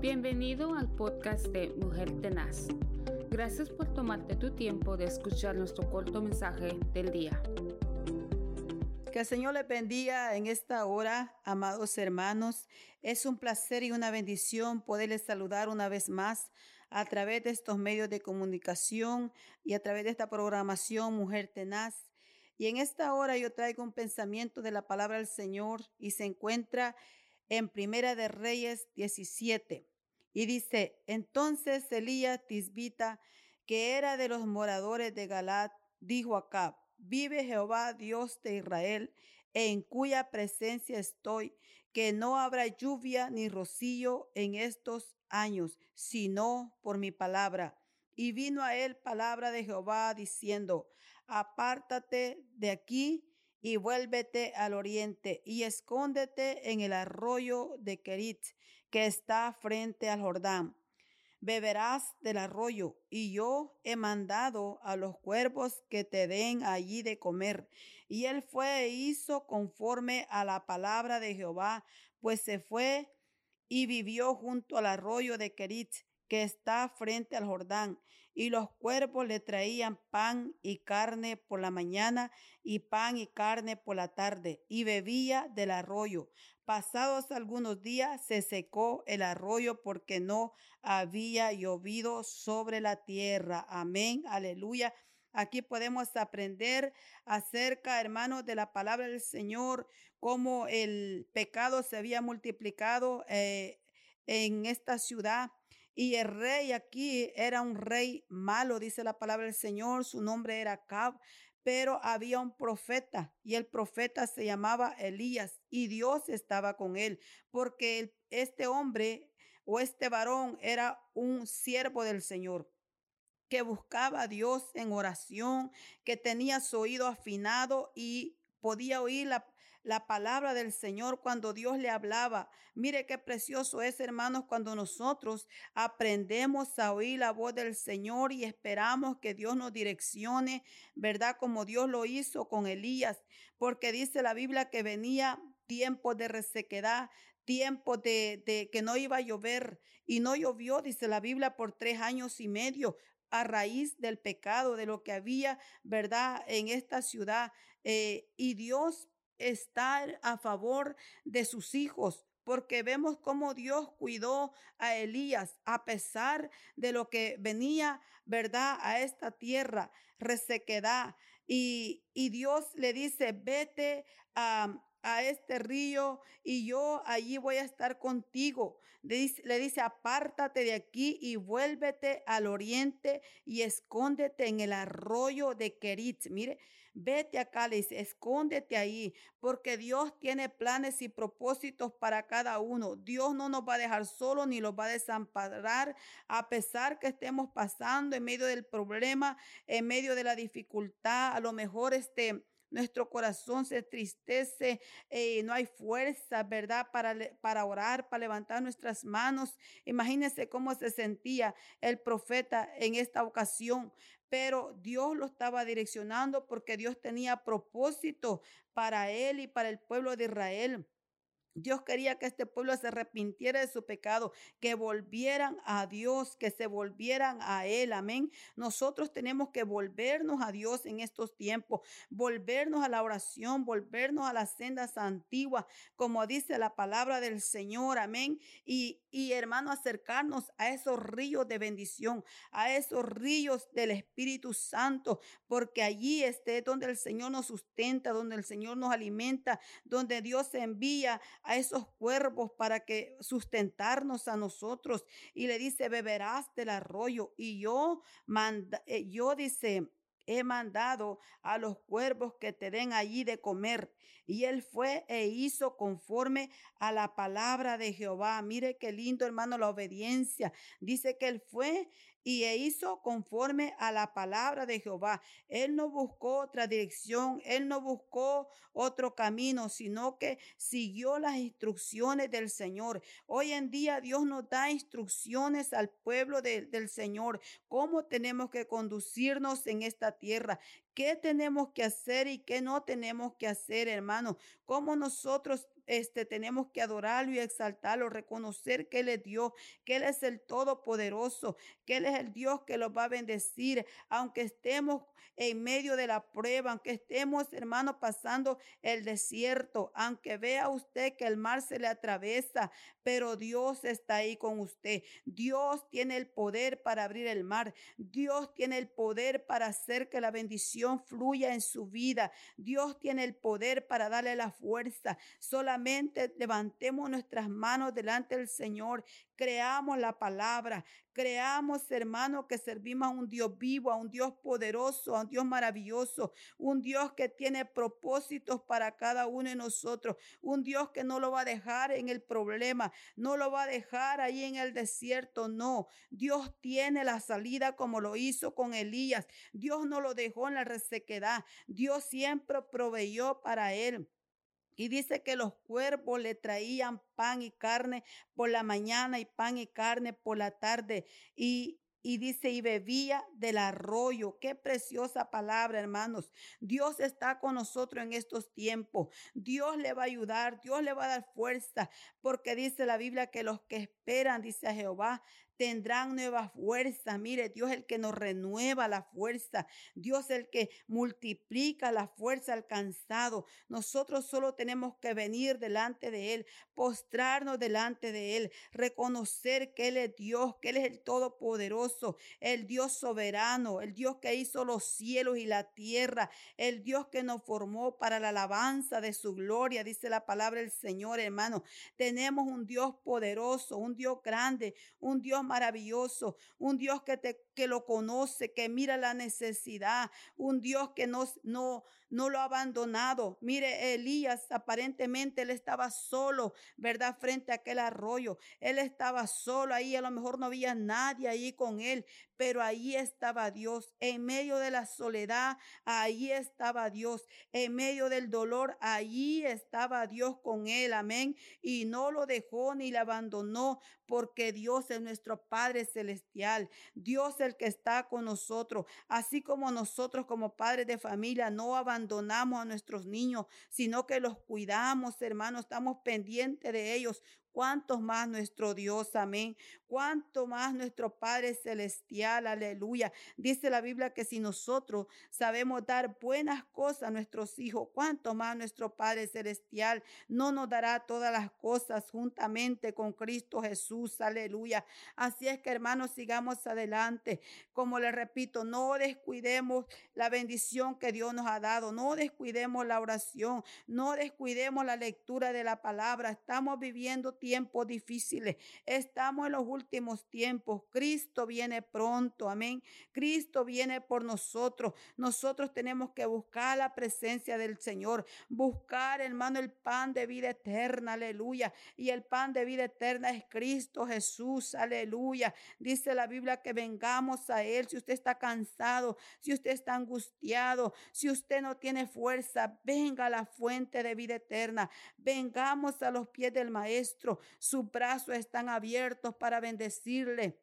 Bienvenido al podcast de Mujer Tenaz. Gracias por tomarte tu tiempo de escuchar nuestro corto mensaje del día. Que el Señor le bendiga en esta hora, amados hermanos. Es un placer y una bendición poderles saludar una vez más a través de estos medios de comunicación y a través de esta programación Mujer Tenaz. Y en esta hora yo traigo un pensamiento de la palabra del Señor y se encuentra en Primera de Reyes 17. Y dice, entonces Elías Tisbita, que era de los moradores de Galat, dijo a Acab, vive Jehová Dios de Israel, en cuya presencia estoy, que no habrá lluvia ni rocío en estos años, sino por mi palabra. Y vino a él palabra de Jehová diciendo, apártate de aquí y vuélvete al oriente y escóndete en el arroyo de Kerit, que está frente al Jordán. Beberás del arroyo, y yo he mandado a los cuervos que te den allí de comer. Y él fue e hizo conforme a la palabra de Jehová, pues se fue y vivió junto al arroyo de Kerit, que está frente al Jordán, y los cuervos le traían pan y carne por la mañana y pan y carne por la tarde, y bebía del arroyo. Pasados algunos días se secó el arroyo porque no había llovido sobre la tierra. Amén, aleluya. Aquí podemos aprender acerca, hermanos, de la palabra del Señor, cómo el pecado se había multiplicado eh, en esta ciudad y el rey aquí era un rey malo, dice la palabra del Señor, su nombre era Cab, pero había un profeta y el profeta se llamaba Elías y Dios estaba con él, porque este hombre o este varón era un siervo del Señor que buscaba a Dios en oración, que tenía su oído afinado y podía oír la, la palabra del Señor cuando Dios le hablaba. Mire qué precioso es, hermanos, cuando nosotros aprendemos a oír la voz del Señor y esperamos que Dios nos direccione, ¿verdad? Como Dios lo hizo con Elías, porque dice la Biblia que venía tiempo de resequedad, tiempo de, de, que no iba a llover y no llovió, dice la Biblia, por tres años y medio a raíz del pecado, de lo que había, ¿verdad?, en esta ciudad. Eh, y Dios estar a favor de sus hijos, porque vemos cómo Dios cuidó a Elías a pesar de lo que venía, ¿verdad?, a esta tierra, resequedad. Y, y Dios le dice, vete a, a este río y yo allí voy a estar contigo. Le dice, le dice, apártate de aquí y vuélvete al oriente y escóndete en el arroyo de Kerit. Mire, Vete acá, le dice, escóndete ahí, porque Dios tiene planes y propósitos para cada uno. Dios no nos va a dejar solo ni los va a desamparar, a pesar que estemos pasando en medio del problema, en medio de la dificultad. A lo mejor este nuestro corazón se tristece, eh, no hay fuerza, ¿verdad? Para, para orar, para levantar nuestras manos. Imagínense cómo se sentía el profeta en esta ocasión, pero Dios lo estaba direccionando porque Dios tenía propósito para él y para el pueblo de Israel. Dios quería que este pueblo se arrepintiera de su pecado, que volvieran a Dios, que se volvieran a Él. Amén. Nosotros tenemos que volvernos a Dios en estos tiempos, volvernos a la oración, volvernos a las sendas antiguas, como dice la palabra del Señor. Amén. Y, y hermano, acercarnos a esos ríos de bendición, a esos ríos del Espíritu Santo, porque allí esté donde el Señor nos sustenta, donde el Señor nos alimenta, donde Dios envía a esos cuervos para que sustentarnos a nosotros. Y le dice, beberás del arroyo. Y yo, manda, eh, yo dice, he mandado a los cuervos que te den allí de comer. Y él fue e hizo conforme a la palabra de Jehová. Mire qué lindo, hermano, la obediencia. Dice que él fue y e hizo conforme a la palabra de Jehová. Él no buscó otra dirección, él no buscó otro camino, sino que siguió las instrucciones del Señor. Hoy en día Dios nos da instrucciones al pueblo del Señor, cómo tenemos que conducirnos en esta tierra, qué tenemos que hacer y qué no tenemos que hacer, hermano, cómo nosotros este, tenemos que adorarlo y exaltarlo, reconocer que Él es Dios, que Él es el Todopoderoso, que Él es el Dios que los va a bendecir, aunque estemos en medio de la prueba, aunque estemos, hermano, pasando el desierto, aunque vea usted que el mar se le atraviesa, pero Dios está ahí con usted. Dios tiene el poder para abrir el mar. Dios tiene el poder para hacer que la bendición fluya en su vida. Dios tiene el poder para darle la fuerza. Levantemos nuestras manos delante del Señor creamos la palabra, creamos, hermano, que servimos a un Dios vivo, a un Dios poderoso, a un Dios maravilloso, un Dios que tiene propósitos para cada uno de nosotros, un Dios que no lo va a dejar en el problema, no lo va a dejar ahí en el desierto, no. Dios tiene la salida como lo hizo con Elías. Dios no lo dejó en la resequedad. Dios siempre proveyó para él. Y dice que los cuervos le traían pan y carne por la mañana y pan y carne por la tarde. Y, y dice, y bebía del arroyo. Qué preciosa palabra, hermanos. Dios está con nosotros en estos tiempos. Dios le va a ayudar, Dios le va a dar fuerza, porque dice la Biblia que los que esperan, dice a Jehová, tendrán nueva fuerza. Mire, Dios el que nos renueva la fuerza. Dios el que multiplica la fuerza alcanzado. Nosotros solo tenemos que venir delante de Él, postrarnos delante de Él, reconocer que Él es Dios, que Él es el Todopoderoso, el Dios soberano, el Dios que hizo los cielos y la tierra, el Dios que nos formó para la alabanza de su gloria, dice la palabra del Señor, hermano. Tenemos un Dios poderoso, un Dios grande, un Dios maravilloso, un Dios que te que lo conoce, que mira la necesidad, un Dios que no, no, no lo ha abandonado. Mire, Elías aparentemente él estaba solo, ¿verdad? Frente a aquel arroyo. Él estaba solo ahí, a lo mejor no había nadie ahí con él, pero ahí estaba Dios. En medio de la soledad, ahí estaba Dios. En medio del dolor, ahí estaba Dios con él. Amén. Y no lo dejó ni le abandonó, porque Dios es nuestro Padre celestial. Dios el que está con nosotros. Así como nosotros como padres de familia no abandonamos a nuestros niños, sino que los cuidamos, hermanos, estamos pendientes de ellos. Cuánto más nuestro Dios, amén. Cuánto más nuestro Padre Celestial, aleluya. Dice la Biblia que si nosotros sabemos dar buenas cosas a nuestros hijos, cuánto más nuestro Padre Celestial no nos dará todas las cosas juntamente con Cristo Jesús, aleluya. Así es que hermanos, sigamos adelante. Como le repito, no descuidemos la bendición que Dios nos ha dado, no descuidemos la oración, no descuidemos la lectura de la palabra. Estamos viviendo tiempos difíciles. Estamos en los últimos tiempos. Cristo viene pronto. Amén. Cristo viene por nosotros. Nosotros tenemos que buscar la presencia del Señor. Buscar, hermano, el pan de vida eterna. Aleluya. Y el pan de vida eterna es Cristo Jesús. Aleluya. Dice la Biblia que vengamos a Él. Si usted está cansado, si usted está angustiado, si usted no tiene fuerza, venga a la fuente de vida eterna. Vengamos a los pies del Maestro sus brazos están abiertos para bendecirle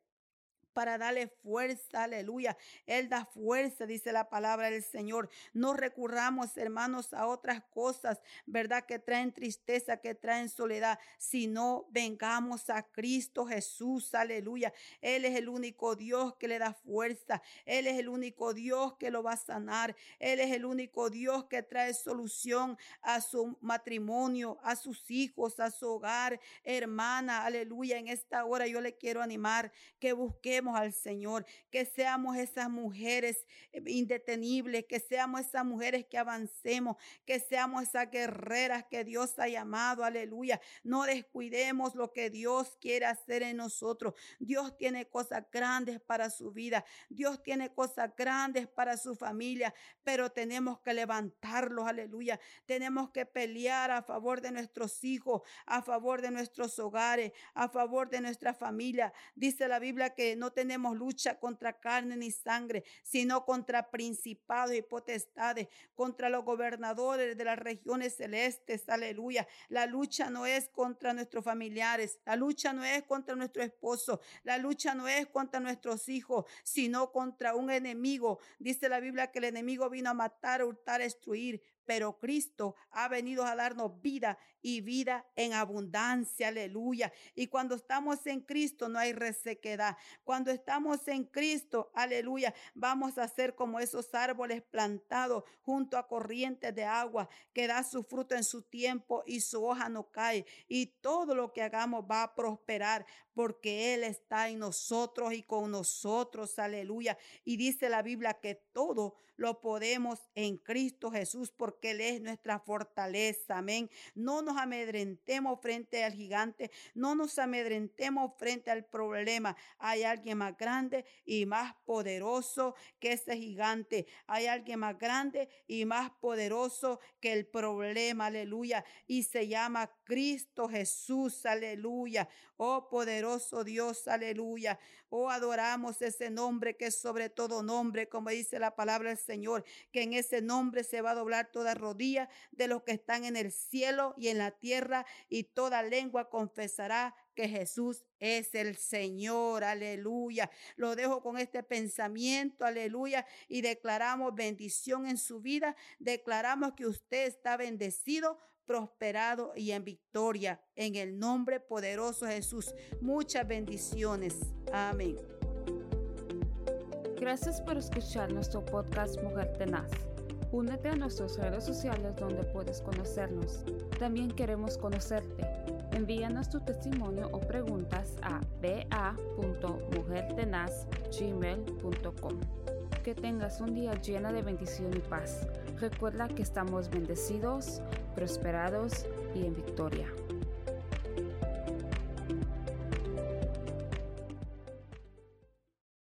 para darle fuerza, aleluya. Él da fuerza, dice la palabra del Señor. No recurramos, hermanos, a otras cosas, ¿verdad? Que traen tristeza, que traen soledad, sino vengamos a Cristo Jesús, aleluya. Él es el único Dios que le da fuerza. Él es el único Dios que lo va a sanar. Él es el único Dios que trae solución a su matrimonio, a sus hijos, a su hogar. Hermana, aleluya. En esta hora yo le quiero animar que busquemos al Señor, que seamos esas mujeres eh, indetenibles, que seamos esas mujeres que avancemos, que seamos esas guerreras que Dios ha llamado, aleluya. No descuidemos lo que Dios quiere hacer en nosotros. Dios tiene cosas grandes para su vida, Dios tiene cosas grandes para su familia, pero tenemos que levantarlos, aleluya. Tenemos que pelear a favor de nuestros hijos, a favor de nuestros hogares, a favor de nuestra familia. Dice la Biblia que no tenemos lucha contra carne ni sangre, sino contra principados y potestades, contra los gobernadores de las regiones celestes. Aleluya. La lucha no es contra nuestros familiares, la lucha no es contra nuestro esposo, la lucha no es contra nuestros hijos, sino contra un enemigo. Dice la Biblia que el enemigo vino a matar, hurtar, destruir, pero Cristo ha venido a darnos vida y vida en abundancia, aleluya. Y cuando estamos en Cristo no hay resequedad. Cuando estamos en Cristo, aleluya, vamos a ser como esos árboles plantados junto a corrientes de agua que da su fruto en su tiempo y su hoja no cae. Y todo lo que hagamos va a prosperar porque Él está en nosotros y con nosotros, aleluya. Y dice la Biblia que todo lo podemos en Cristo Jesús porque Él es nuestra fortaleza, amén. No nos amedrentemos frente al gigante, no nos amedrentemos frente al problema. Hay alguien más grande y más poderoso que ese gigante. Hay alguien más grande y más poderoso que el problema, aleluya. Y se llama Cristo Jesús, aleluya. Oh poderoso Dios, aleluya. Oh adoramos ese nombre que es sobre todo nombre, como dice la palabra del Señor, que en ese nombre se va a doblar toda rodilla de los que están en el cielo y en la tierra y toda lengua confesará que Jesús es el Señor, aleluya. Lo dejo con este pensamiento, aleluya, y declaramos bendición en su vida, declaramos que usted está bendecido prosperado y en victoria. En el nombre poderoso de Jesús. Muchas bendiciones. Amén. Gracias por escuchar nuestro podcast Mujer Tenaz. Únete a nuestras redes sociales donde puedes conocernos. También queremos conocerte. Envíanos tu testimonio o preguntas a ba.mujertenaz.gmail.com. Que tengas un día lleno de bendición y paz. Recuerda que estamos bendecidos, prosperados y en victoria.